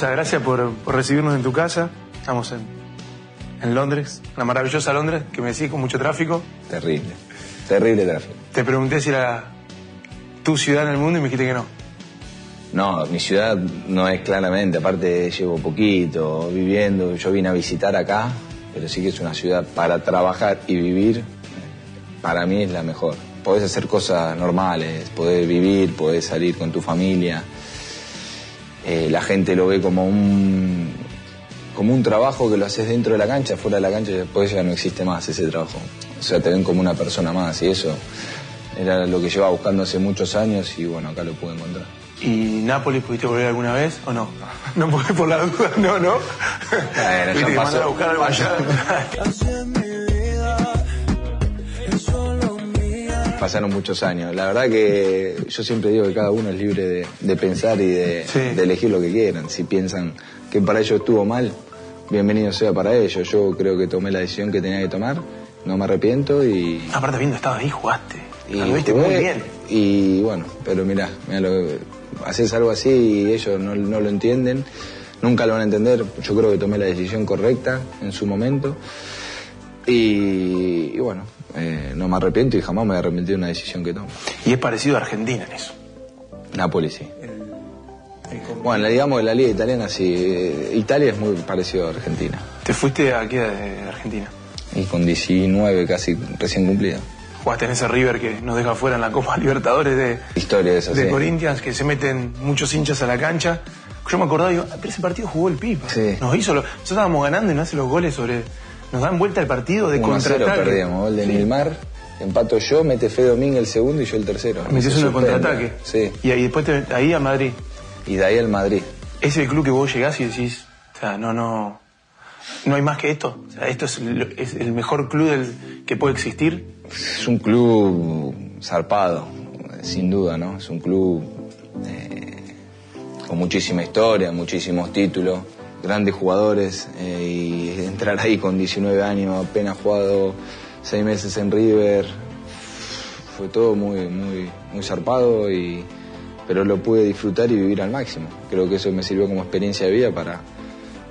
Gonza, gracias por, por recibirnos en tu casa. Estamos en, en Londres, la maravillosa Londres, que me decís con mucho tráfico. Terrible. Terrible tráfico. Te pregunté si era tu ciudad en el mundo y me dijiste que no. No, mi ciudad no es claramente, aparte llevo poquito viviendo, yo vine a visitar acá, pero sí que es una ciudad para trabajar y vivir, para mí es la mejor. Podés hacer cosas normales, podés vivir, podés salir con tu familia. Eh, la gente lo ve como un, como un trabajo que lo haces dentro de la cancha, fuera de la cancha y después ya no existe más ese trabajo. O sea, te ven como una persona más y eso era lo que llevaba buscando hace muchos años y bueno, acá lo pude encontrar. ¿Y Nápoles pudiste volver alguna vez o no? No, porque por la duda, no, no. Bueno, Viste ya que pasó. mandar a buscar algo Pasaron muchos años. La verdad que yo siempre digo que cada uno es libre de, de pensar y de, Sí. de elegir lo que quieran. Si piensan que para ellos estuvo mal, bienvenido sea para ellos. Yo creo que tomé la decisión que tenía que tomar, no me arrepiento y... Aparte, viendo estaba ahí, jugaste. y Lo viste muy bien. Y bueno, pero mirá, mirá lo, haces algo así y ellos no, no lo entienden, nunca lo van a entender. Yo creo que tomé la decisión correcta en su momento. Y, y bueno, eh, no me arrepiento y jamás me arrepentí de una decisión que tomo. Y es parecido a Argentina en eso. Nápoles, sí. Bueno, digamos que la liga italiana sí. eh, Italia es muy parecido a Argentina. ¿Te fuiste aquí de Argentina? Y con 19 casi recién cumplida. Jugaste en ese River que nos deja fuera en la Copa Libertadores de, Historia esa, de sí. Corinthians, que se meten muchos hinchas a la cancha. Yo me acordaba, digo, ah, pero ese partido jugó el Pipa. Sí. Nos hizo lo, nosotros estábamos ganando y nos hace los goles sobre. Nos dan vuelta el partido de 1 a 0 contraataque. perdíamos. Gol de Sí. Nilmar. Empato yo, mete Fe Domínguez el segundo y yo el tercero. Me Se hiciste un suspende. contraataque. Sí. Y ahí después te- ahí a Madrid. Y de ahí al Madrid. Es el club que vos llegás y decís, o sea, no, no. No hay más que esto. O sea, esto es, el- es el mejor club del, que puede existir. Es un club zarpado, sin duda, ¿no? Es un club eh, con muchísima historia, muchísimos títulos, grandes jugadores eh, y entrar ahí con 19 años, apenas jugado seis meses en River, fue todo muy, muy, muy zarpado y pero lo pude disfrutar y vivir al máximo. Creo que eso me sirvió como experiencia de vida para,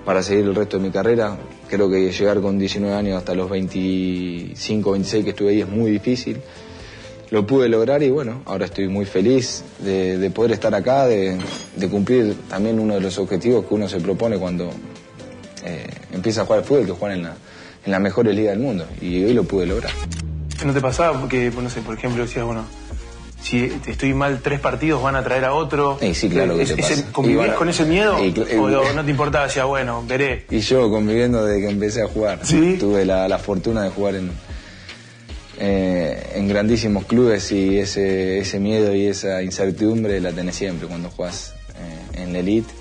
para seguir el resto de mi carrera. Creo que llegar con 19 años hasta los 25, 26 que estuve ahí es muy difícil. Lo pude lograr y bueno, ahora estoy muy feliz de, de poder estar acá, de, de cumplir también uno de los objetivos que uno se propone cuando eh, empieza a jugar al fútbol, que jugar en la, en la mejores liga del mundo. Y hoy lo pude lograr. ¿No te pasaba que, no sé, por ejemplo, decías, bueno, si estoy mal tres partidos van a traer a otro? Y sí, claro que ¿Es- te ese- pasa. ¿Convivías Y bueno, con ese miedo? y cl- ¿O y- no- no te importaba? Decía, bueno, veré. Y yo conviviendo desde que empecé a jugar. ¿Sí? Tuve la, la fortuna de jugar en, eh, en grandísimos clubes y ese, ese miedo y esa incertidumbre la tenés siempre cuando jugás eh, en la elite.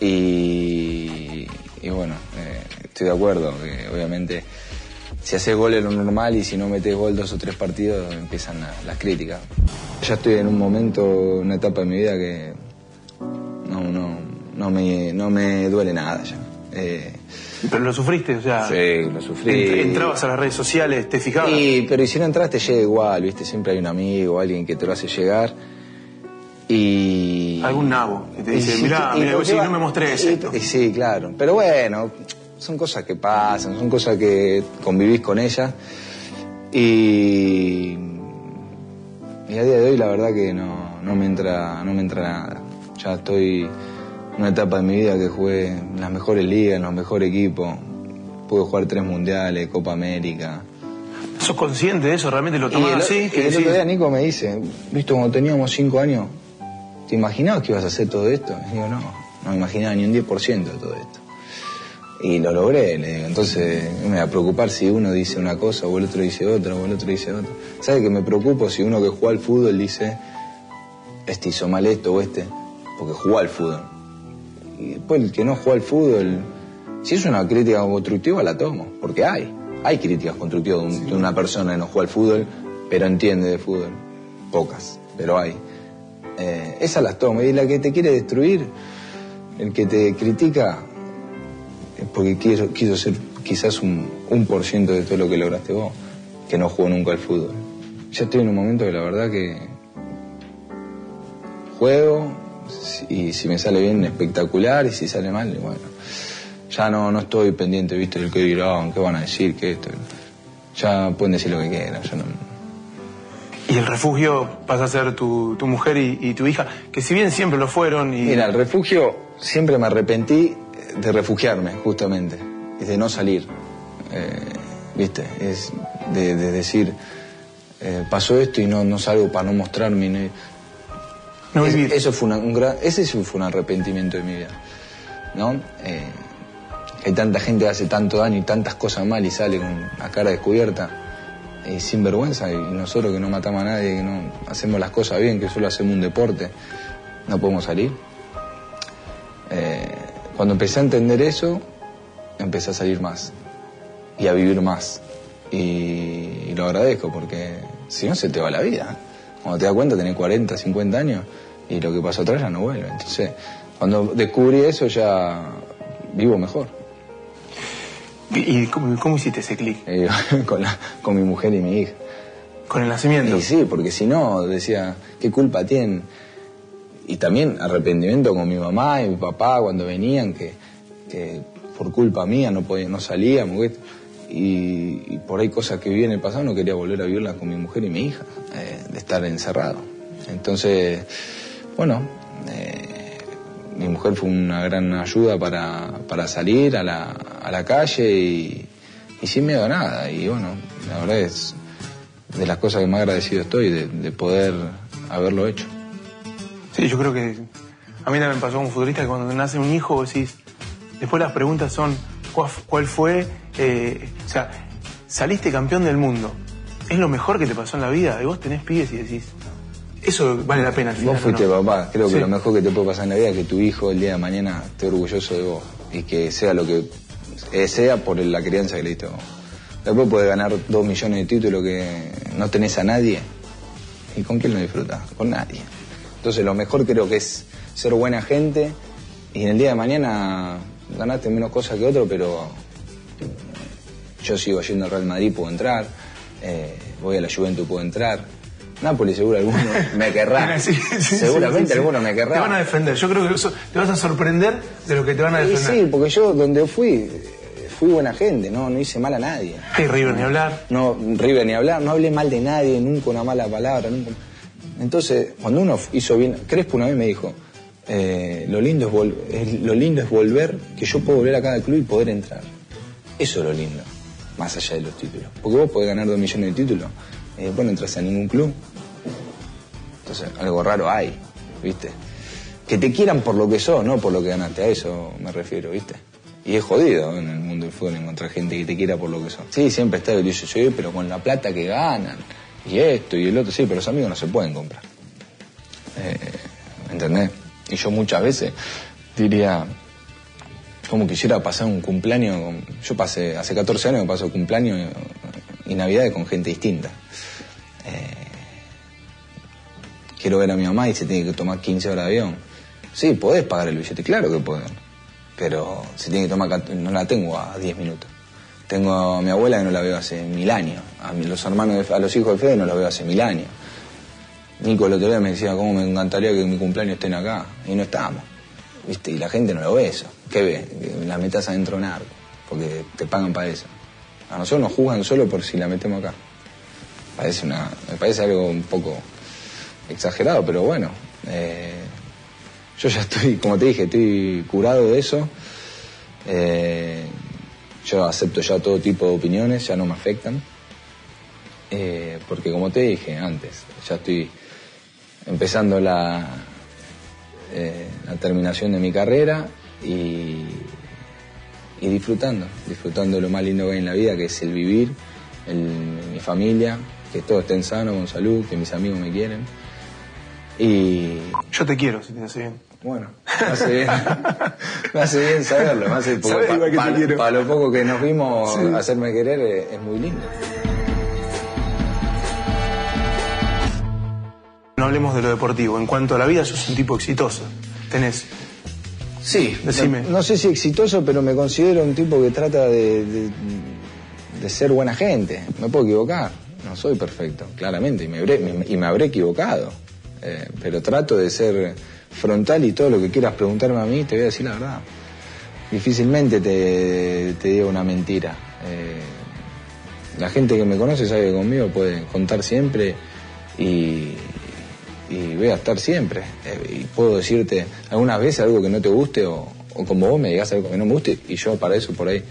Y, y bueno, eh, estoy de acuerdo que obviamente si haces gol es lo normal y si no metes gol dos o tres partidos empiezan la- las críticas. Ya estoy en un momento, una etapa de mi vida que no, no, no, me, no me duele nada ya. Eh, Pero lo sufriste, o sea, Sí, lo sufrí. ent- entrabas a las redes sociales, te fijabas. y, pero y si no entras te llega igual, ¿viste? Siempre hay un amigo, alguien que te lo hace llegar. Y... Algún nabo que te dice, mirá, mirá, vos no me mostrés y- esto. y sí, claro. Pero bueno, son cosas que pasan, son cosas que convivís con ellas. Y... Y a día de hoy la verdad que no, no me entra no me entra nada. Ya estoy una etapa de mi vida que jugué en las mejores ligas, en los mejores equipos. Pude jugar tres mundiales, Copa América. ¿Sos consciente de eso? ¿Realmente lo tomás así? y Que el otro día Nico me dice, visto cuando teníamos cinco años, ¿te imaginabas que ibas a hacer todo esto? Y digo, no, no me imaginaba ni un 10% de todo esto. Y lo logré, le digo. Entonces me va a preocupar si uno dice una cosa o el otro dice otra o el otro dice otra. ¿Sabes que me preocupo si uno que juega al fútbol dice, este hizo mal esto o este? Porque jugó al fútbol. Y después el que no juega al fútbol, si es una crítica constructiva la tomo, porque hay. Hay críticas constructivas de, un- de una persona que no juega al fútbol, pero entiende de fútbol. Pocas, pero hay. Eh, esas las tomo. Y la que te quiere destruir, el que te critica, porque quiso, quiso ser quizás un, un por ciento de todo lo que lograste vos, que no jugó nunca al fútbol. Ya estoy en un momento que la verdad que juego, y si me sale bien, espectacular, y si sale mal, bueno. Ya no, no estoy pendiente, viste, del que dirán, qué van a decir, qué esto. Ya pueden decir lo que quieran, yo no... Y el refugio pasa a ser tu, tu mujer y, tu hija, que si bien siempre lo fueron y... Mira, el refugio siempre me arrepentí de refugiarme, justamente, y de no salir. Eh, ¿Viste? Es de, decir, eh, pasó esto y no, no salgo para no mostrarme. No, vivir. Eso fue un gran, ese fue un arrepentimiento de mi vida. ¿No? Eh, hay tanta gente que hace tanto daño y tantas cosas mal y sale con la cara descubierta y sin vergüenza. Y nosotros que no matamos a nadie, que no hacemos las cosas bien, que solo hacemos un deporte, no podemos salir. cuando empecé a entender eso, empecé a salir más y a vivir más. Y, lo agradezco porque si no se te va la vida. Cuando te das cuenta tenés 40, 50 años y lo que pasó atrás ya no vuelve. Entonces, cuando descubrí eso ya vivo mejor. ¿Y cómo, hiciste ese clic? con, con mi mujer y mi hija. ¿Con el nacimiento? Y sí, porque si no, decía, ¿qué culpa tienen? Y también arrepentimiento con mi mamá y mi papá cuando venían, que, que por culpa mía no, podía, no salíamos y, por ahí cosas que vi en el pasado no quería volver a vivirlas con mi mujer y mi hija, eh, de estar encerrado. Entonces, bueno, eh, mi mujer fue una gran ayuda para, salir a la, a la calle y, sin miedo a nada. Y bueno, la verdad es de las cosas que más agradecido estoy de, poder haberlo hecho. Sí, yo creo que a mí también pasó como futbolista que cuando nace un hijo decís, después las preguntas son, ¿cuál fue eh, o sea, saliste campeón del mundo. Es lo mejor que te pasó en la vida. Y vos tenés pibes y decís, eso vale la pena. vos fuiste papá. Creo que lo mejor que te puede pasar en la vida es que tu hijo el día de mañana esté orgulloso de vos. Y que sea lo que eh, sea por la crianza que le diste vos. Después puedes ganar dos millones de títulos que no tenés a nadie. ¿Y con quién lo disfrutas? Con nadie. Entonces lo mejor creo que es ser buena gente y en el día de mañana ganaste menos cosas que otro, pero yo sigo yendo al Real Madrid, puedo entrar. Eh, voy a la Juventus, puedo entrar. Nápoles seguro alguno me querrá. Seguramente alguno me querrá. Te van a defender. Yo creo que te vas a sorprender de lo que te van a defender. Sí, porque yo donde fui, fui buena gente, no, no hice mal a nadie. Y River ni hablar. No, River ni hablar, no hablé mal de nadie, nunca una mala palabra, nunca. Entonces, cuando uno hizo bien, Crespo una vez me dijo, eh, lo, lindo es lo lindo es volver, que yo puedo volver a cada club y poder entrar. Eso es lo lindo más allá de los títulos. Porque vos podés ganar dos millones de títulos, eh, vos no entras a ningún club. Entonces, algo raro hay, ¿viste? Que te quieran por lo que sos, no por lo que ganaste, a eso me refiero, ¿viste? Y es jodido en el mundo del fútbol encontrar gente que te quiera por lo que sos. Sí, siempre está el dice, sí, pero con la plata que ganan, y esto y el otro, sí, pero los amigos no se pueden comprar. Eh, ¿Entendés? Y yo muchas veces diría, como quisiera pasar un cumpleaños, yo pasé, hace 14 años que paso cumpleaños y Navidades con gente distinta. Eh, quiero ver a mi mamá y se tiene que tomar 15 horas de avión. Sí, podés pagar el billete, claro que pueden, pero se tiene que tomar, no la tengo a 10 minutos. Tengo a mi abuela que no la veo hace mil años, a los hermanos, a los hijos de Fede no los veo hace mil años. Nico el otro día me decía, cómo me encantaría que mi cumpleaños estén acá, y no estamos. ¿viste? Y la gente no lo ve eso. ¿Qué ve? Que la metas adentro de un arco, porque te pagan para eso. A nosotros nos juzgan solo por si la metemos acá. Me parece algo un poco exagerado, pero bueno. Eh, yo ya estoy, como te dije, estoy curado de eso. Eh, yo acepto ya todo tipo de opiniones, ya no me afectan. Eh, porque como te dije antes, ya estoy empezando la, la terminación de mi carrera y, y, disfrutando, disfrutando lo más lindo que hay en la vida, que es el vivir, mi familia, que todos estén sanos, con salud, que mis amigos me quieren. Y... Yo te quiero, si te hace bien. Bueno, me hace bien, me hace bien saberlo, me hace, para, lo poco que nos vimos, hacerme querer es muy lindo. No hablemos de lo deportivo. En cuanto a la vida, sos un tipo exitoso. Tenés. Sí, decime. No, sé si exitoso, pero me considero un tipo que trata de, ser buena gente. Me puedo equivocar. No soy perfecto, claramente, y me habré, y me habré equivocado. Eh, pero trato de ser frontal y todo lo que quieras preguntarme a mí, te voy a decir la verdad. Difícilmente te, te digo una mentira. Eh, la gente que me conoce sabe que conmigo puede contar siempre y, y voy a estar siempre. Eh, y puedo decirte algunas veces algo que no te guste o, o como vos me digas algo que no me guste y yo para eso por ahí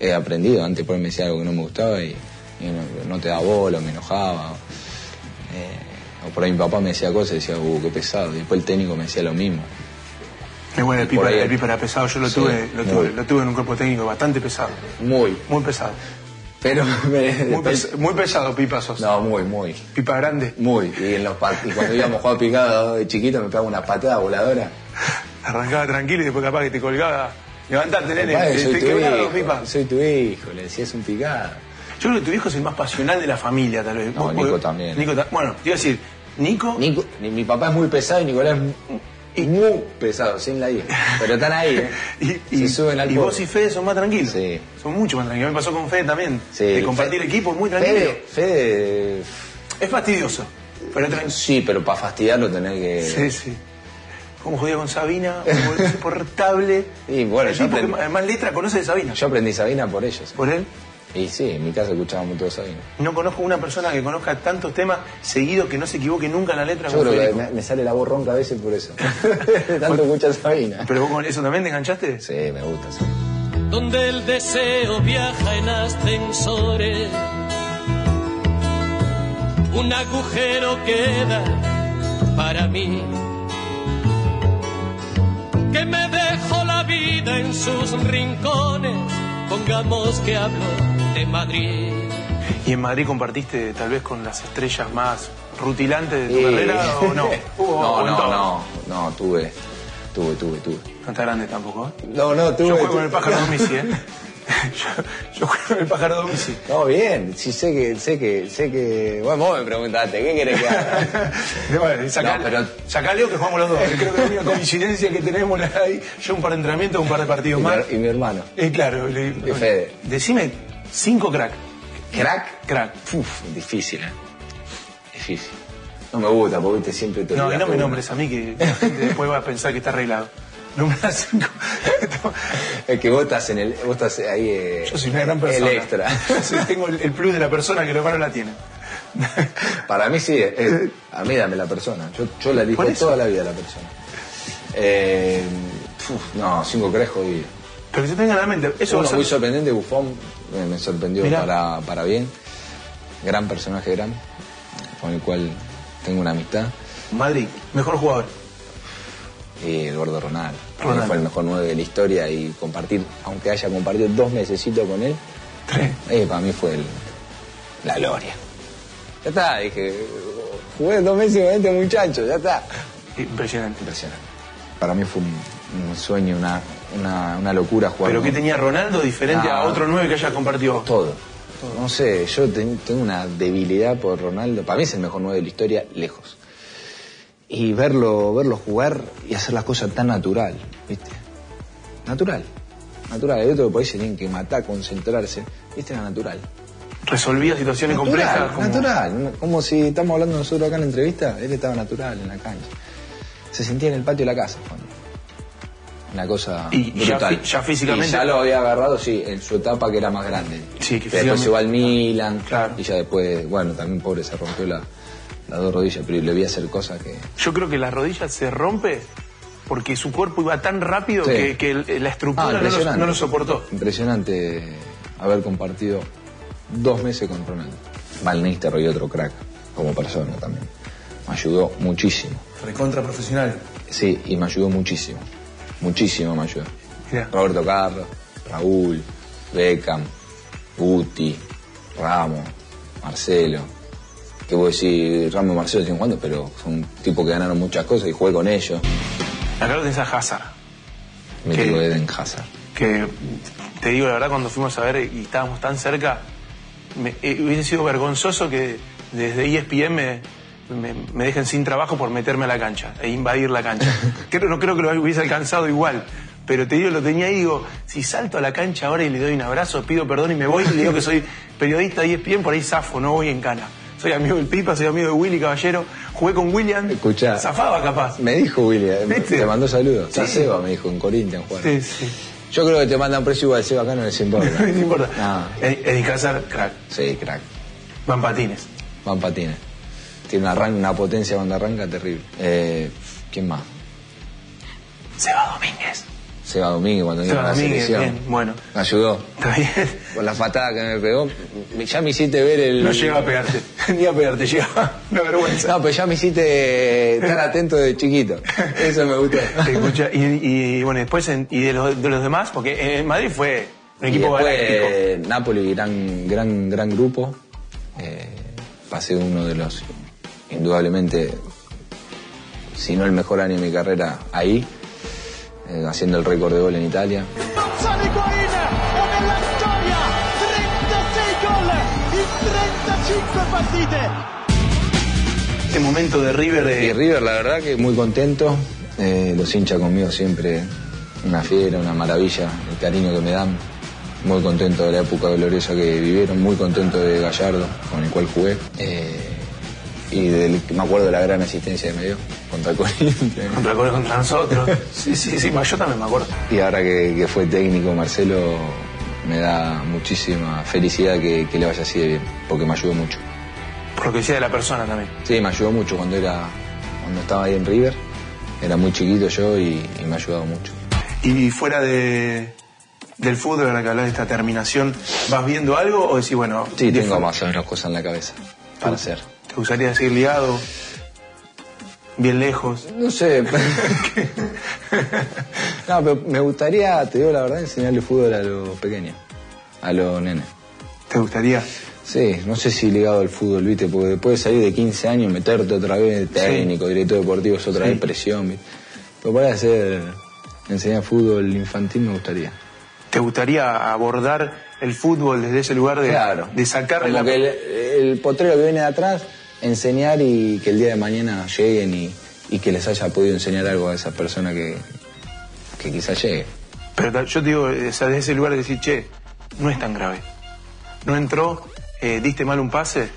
he aprendido. Antes por ahí me decía algo que no me gustaba y, y no, no te da bola, me enojaba. o, eh, o por ahí mi papá me decía cosas y decía, uh, qué pesado. Y después el técnico me decía lo mismo. Es bueno, el Pipa, ahí- el Pipa era pesado, yo lo Sí, tuve, lo muy. tuve, lo tuve en un cuerpo técnico bastante pesado. Muy. Muy pesado. Pero me- Muy, pes- muy pesado, Pipa sos. No, muy, muy. Pipa grande. Muy. Y, en los y cuando íbamos a jugar picado de chiquito me pegaba una patada voladora. Arrancaba tranquilo y después capaz que te colgaba. Levantate, nene, Compadre, te, soy te tu hijo, Pipa. soy tu hijo, le decías un picado. Yo creo que tu hijo es el más pasional de la familia, tal vez. No, Nico también. Nico ta- bueno, te iba a decir, Nico, Nico- ni- mi papá es muy pesado y Nicolás es muy pesado, sin la I. Pero están ahí, ¿eh? y, suben al y vos y Fede son más tranquilos. Sí. Son mucho más tranquilos. Me pasó con Fede también. Sí, de compartir Fe- equipo, muy tranquilo. Fede, Fede, Es fastidioso. Pero tranquilo. sí, pero para fastidiarlo tenés que... Sí, sí. Como jodía con Sabina, insoportable. Y bueno, el yo que más letra conoce de Sabina. Yo aprendí Sabina por ellos. Por él, Y sí, en mi casa escuchábamos todo Sabina. no conozco una persona que conozca tantos temas seguidos que no se equivoque nunca en la letra Yo creo que me, me sale la voz ronca a veces por eso. Tanto escuchar Sabina. Pero vos con eso también te enganchaste. Sí, me gusta, sí. donde el deseo viaja en ascensores. Un agujero queda para mí, que me dejó la vida en sus rincones. Que hablo de Madrid. ¿Y en Madrid compartiste tal vez con las estrellas más rutilantes de tu carrera o no? No, no, no, no, tuve, tuve, tuve, tuve. No está grande tampoco, ¿eh? No, no, tuve. Yo juego tuve. con el pájaro Domisi, ¿eh? Yo, con el pájaro Domisi. No, bien, sí sé que, sé que, sé que... Bueno, vos me preguntaste, ¿qué querés que haga? Bueno, sacá, No, pero- sacá a Leo que jugamos los dos. Creo que la única coincidencia que tenemos ahí, yo un par de entrenamientos, un par de partidos y, más. mi, y mi hermano. Y claro, le, Y Fede. decime cinco crack. ¿Crack? Crack. Uf, difícil, ¿eh? Difícil. No me gusta, porque viste siempre te No, y no me nombres a mí que la gente después va a pensar que está arreglado. Nombra cinco. Es que vos estás en el, vos estás ahí. eh, Yo soy una gran persona. El extra. Sí, tengo el, el plus de la persona que los hermano la tiene. Para mí sí, es- a mí dame la persona. Yo, yo la elijo toda la vida la persona. Eh, uf, no, cinco crees jodido. Pero que se tenga en la mente. Eso Uno muy sorprendente, Buffon, me, me sorprendió Mirá. para, para bien. Gran personaje, gran, con el cual tengo una amistad. Madrid, mejor jugador. Y Eduardo Ronaldo. Para mí fue el mejor nueve de la historia y compartir, aunque haya compartido dos mesecitos con él, Tres. eh, para mí fue el- la gloria. Ya está, dije, jugué dos meses con este muchacho, ya está. Impresionante. Impresionante. Para mí fue un, un sueño, una, una, una locura jugar Pero ¿qué tenía Ronaldo diferente Ah. a otro nueve que haya compartido? Todo. No sé, yo ten- tengo una debilidad por Ronaldo. Para mí es el mejor nueve de la historia, lejos. Y verlo, verlo jugar y hacer las cosas tan natural, ¿viste? Natural. Natural. Hay otro país tienen que matar, concentrarse. Este era natural. Resolvía situaciones complejas. Natural, como- natural. Como si estamos hablando nosotros acá en la entrevista, él estaba natural en la cancha. Se sentía en el patio de la casa, Juan. Una cosa Y ya brutal. ya físicamente- Y ya lo había agarrado, sí, en su etapa que era más grande. Sí, que después se va al Milan. Claro. Y ya después, bueno, también pobre se rompió la, las dos rodillas, pero le vi hacer cosas que... Yo creo que la rodilla se rompe porque su cuerpo iba tan rápido Sí. que, que el- la Ah, estructura no, lo, impresionante. no lo soportó. Impresionante haber compartido dos meses con Ronaldo. Van Nistelrooy, otro crack, como persona también. Me ayudó muchísimo. Recontra profesional. Sí, y me ayudó muchísimo. Muchísimo me ayudó. Roberto Carlos, Raúl, Beckham, Guti, Ramos, Marcelo. Que vos decís, Ramos Marcelo siguen jugando, pero son tipos que ganaron muchas cosas y jugué con ellos. Acá lo tenés a Hazard. Me digo Eden Hazard. que te digo la verdad cuando fuimos a ver y estábamos tan cerca me- eh, hubiese sido vergonzoso que desde ESPN me, me, me dejen sin trabajo por meterme a la cancha e invadir la cancha creo, no creo que lo hubiese alcanzado igual pero te digo lo tenía ahí y digo si salto a la cancha ahora y le doy un abrazo pido perdón y me voy y le digo que soy periodista de ESPN por ahí zafo no voy en cana soy amigo del Pipa, soy amigo de Willy Caballero, jugué con William, Escuchá. zafaba capaz. Me dijo William, ¿Viste? te mandó saludos. Está Sí. Seba, me dijo, en Corinthians jugar. Sí, sí. Yo creo que te mandan precio igual, Seba acá no les importa. no importa. No. Ed- Eddie Hazard, crack. Sí, crack. Van patines. Van patines. Tiene una potencia cuando arranca terrible. Eh, ¿Quién más? Seba Domínguez. Seba Domínguez cuando vino a la selección. bien, bueno. Me ayudó. Está bien. Con la patada que me pegó, ya me hiciste ver el... No llega a pegarte. Ni a pegarte, llega. Una vergüenza. No, pero ya me hiciste estar atento de chiquito. Eso me gustó. Escucha, y, y, bueno, después, en- y de los, de los demás, porque en Madrid fue un equipo después, eh, Napoli, gran, gran, gran grupo. Eh, pasé uno de los, indudablemente, si no el mejor año de mi carrera, ahí, eh, haciendo el récord de gol en Italia. Gonzalo Higuaín è nella storia 36 gol in 35 partite Este momento de River Y de. River, la verdad que muy contento. Eh, los hinchas conmigo siempre una fiera, una maravilla, el cariño que me dan. Muy contento de la época gloriosa que vivieron, muy contento de Gallardo, con el cual jugué. Eh, y del- me acuerdo de la gran asistencia que me dio contra Corinthians. Contra, contra nosotros. Sí, sí, sí, yo también me acuerdo. Y ahora que, que fue técnico Marcelo, me da muchísima felicidad que, que le vaya así de bien, porque me ayudó mucho. Por lo que decía de la persona también. Sí, me ayudó mucho cuando era cuando estaba ahí en River. Era muy chiquito yo y, y me ha ayudado mucho. Y fuera de, del fútbol, ahora que hablas de esta terminación, ¿vas viendo algo o decís, bueno, Sí, tengo más o menos cosas en la cabeza para hacer. ¿Te gustaría seguir ligado? Bien lejos. No sé. no, pero me gustaría, te digo la verdad, enseñarle fútbol a los pequeños, a los nenes. ¿Te gustaría? Sí, no sé si ligado al fútbol, ¿viste? Porque después de salir de 15 años, meterte otra vez técnico, director deportivo, es otra Sí. vez presión, ¿viste? Pero para hacer, enseñar fútbol infantil me gustaría. ¿Te gustaría abordar el fútbol desde ese lugar de, Claro. de sacarle Como la... que el, el potrero que viene de atrás, enseñar y que el día de mañana lleguen y, y que les haya podido enseñar algo a esa persona que, que quizás llegue. Pero yo te digo, desde ese lugar de decir, che, no es tan grave. No entró, eh, diste mal un pase.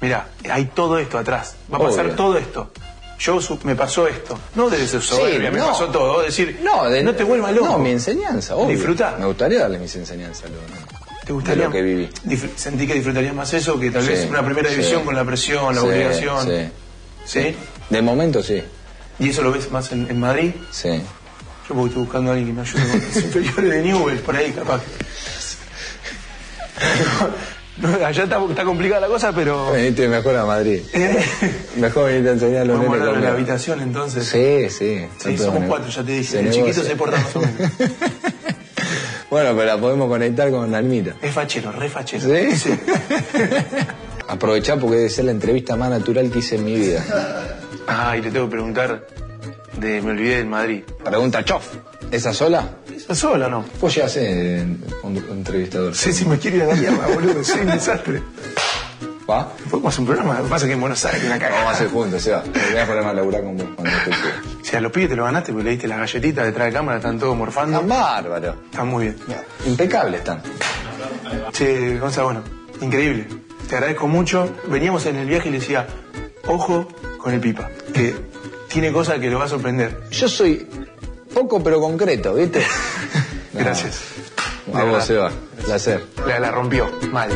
Mirá, hay todo esto atrás. Va a pasar Obvio. todo esto. Yo su- me pasó esto. No de ser soberbia, me no. pasó todo. decir, No, de- no te vuelvas loco. No, mi enseñanza, obvio. Disfrutá. Me gustaría darles mis enseñanzas a ¿Te gustaría? de lo que viví. Sentí que disfrutarías más eso que tal Sí, vez una primera sí. división con la presión, la Sí, obligación. Sí. ¿Sí? De momento sí, ¿Y eso lo ves más en, en Madrid? sí. Yo porque estoy buscando a alguien que me ayude con los inferiores de Newell, por ahí capaz. No, allá está, está complicada la cosa, pero... Venite mejor a Madrid. Mejor venirte a enseñar a los Vamos nenes en la habitación entonces. Sí, sí. Sí, somos cuatro, ya te dije. El chiquito se porta más o menos. Bueno, pero la podemos conectar con Almita. Es fachero, re fachero. ¿Sí? Aprovechar porque debe ser la entrevista más natural que hice en mi vida. Ah, y le tengo que preguntar de Me olvidé del Madrid. Pregunta Chof. ¿Esa sola? ¿Esa sola o no? Vos ya sé, entrevistador. Sí, si me quiere ir a la mierda, boludo. Soy un desastre. ¿Va? Podemos hacer un programa. Lo que pasa es que en Buenos Aires una Vamos a hacer juntos, Seba. Me voy a a laburar con vos cuando estés Sea, a los pibes te lo ganaste porque le diste las galletitas detrás de cámara, están todos morfando. Están bárbaro. Están muy bien. Impecables están. Che, Gonza, bueno, increíble. Te agradezco mucho. Veníamos en el viaje y le decía, ojo con el pipa, que tiene cosas que lo va a sorprender. Yo soy poco pero concreto, ¿viste? Gracias. A vos, Seba. Placer. La, la rompió, mal.